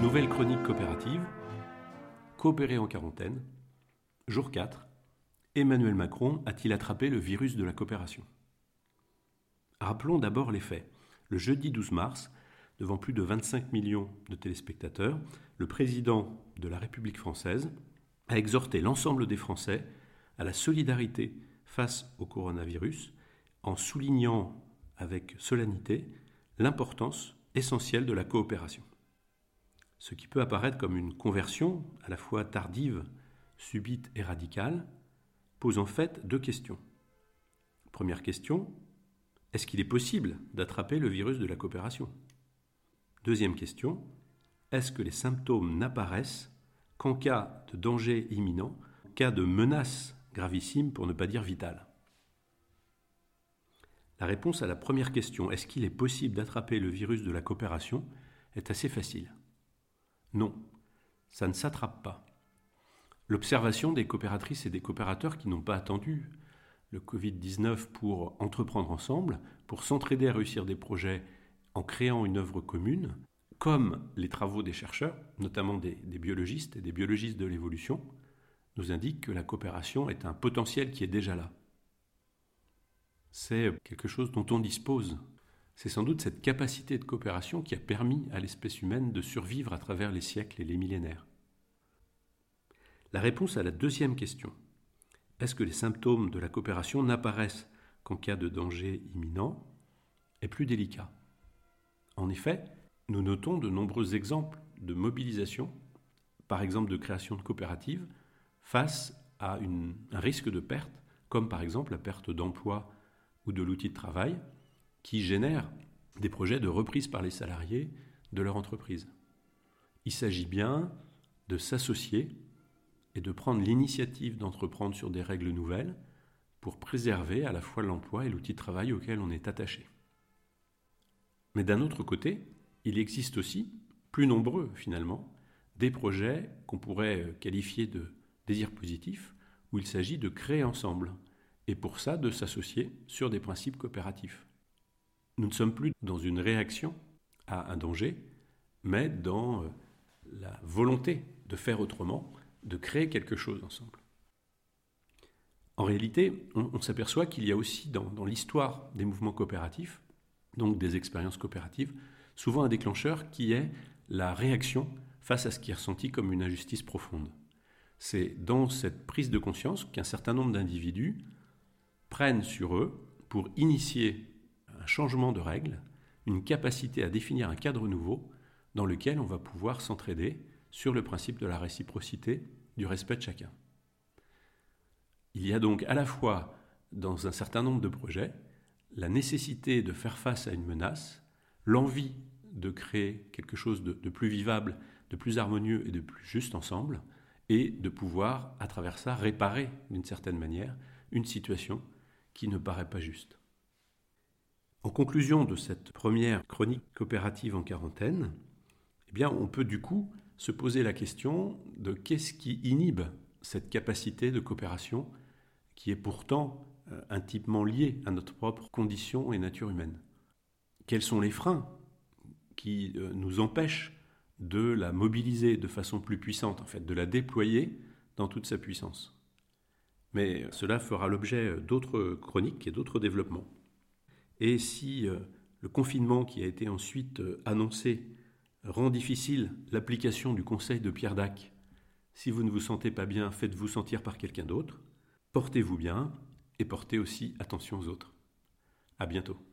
Nouvelle chronique coopérative, coopérer en quarantaine, jour 4, Emmanuel Macron a-t-il attrapé le virus de la coopération? Rappelons d'abord les faits. Le jeudi 12 mars, devant plus de 25 millions de téléspectateurs, le président de la République française a exhorté l'ensemble des Français à la solidarité face au coronavirus en soulignant avec solennité l'importance essentielle de la coopération. Ce qui peut apparaître comme une conversion à la fois tardive, subite et radicale, pose en fait deux questions. Première question, est-ce qu'il est possible d'attraper le virus de la coopération? Deuxième question, est-ce que les symptômes n'apparaissent qu'en cas de danger imminent, cas de menace gravissime pour ne pas dire vitale? La réponse à la première question, est-ce qu'il est possible d'attraper le virus de la coopération, est assez facile. Non, ça ne s'attrape pas. L'observation des coopératrices et des coopérateurs qui n'ont pas attendu le Covid-19 pour entreprendre ensemble, pour s'entraider à réussir des projets en créant une œuvre commune, comme les travaux des chercheurs, notamment des, biologistes et des biologistes de l'évolution, nous indiquent que la coopération est un potentiel qui est déjà là. C'est quelque chose dont on dispose. C'est sans doute cette capacité de coopération qui a permis à l'espèce humaine de survivre à travers les siècles et les millénaires. La réponse à la deuxième question, est-ce que les symptômes de la coopération n'apparaissent qu'en cas de danger imminent, est plus délicat. En effet, nous notons de nombreux exemples de mobilisation, par exemple de création de coopératives, face à un risque de perte, comme par exemple la perte d'emploi ou de l'outil de travail, qui génère des projets de reprise par les salariés de leur entreprise. Il s'agit bien de s'associer et de prendre l'initiative d'entreprendre sur des règles nouvelles pour préserver à la fois l'emploi et l'outil de travail auquel on est attaché. Mais d'un autre côté, il existe aussi, plus nombreux finalement, des projets qu'on pourrait qualifier de désirs positifs, où il s'agit de créer ensemble, et pour ça de s'associer sur des principes coopératifs. Nous ne sommes plus dans une réaction à un danger, mais dans euh, la volonté de faire autrement, de créer quelque chose ensemble. En réalité, on, s'aperçoit qu'il y a aussi dans l'histoire des mouvements coopératifs, donc des expériences coopératives, souvent un déclencheur qui est la réaction face à ce qui est ressenti comme une injustice profonde. C'est dans cette prise de conscience qu'un certain nombre d'individus prennent sur eux pour initier changement de règles, une capacité à définir un cadre nouveau dans lequel on va pouvoir s'entraider sur le principe de la réciprocité, du respect de chacun. Il y a donc à la fois dans un certain nombre de projets la nécessité de faire face à une menace, l'envie de créer quelque chose de, plus vivable, de plus harmonieux et de plus juste ensemble, et de pouvoir, à travers ça, réparer d'une certaine manière une situation qui ne paraît pas juste. En conclusion de cette première chronique coopérative en quarantaine, eh on peut du coup se poser la question de qu'est-ce qui inhibe cette capacité de coopération qui est pourtant euh, intimement liée à notre propre condition et nature humaine. Quels sont les freins qui euh, nous empêchent de la mobiliser de façon plus puissante, en fait, de la déployer dans toute sa puissance? Mais cela fera l'objet d'autres chroniques et d'autres développements. Et si euh, le confinement qui a été ensuite euh, annoncé rend difficile l'application du conseil de Pierre Dac, si vous ne vous sentez pas bien, faites-vous sentir par quelqu'un d'autre, portez-vous bien et portez aussi attention aux autres. À bientôt.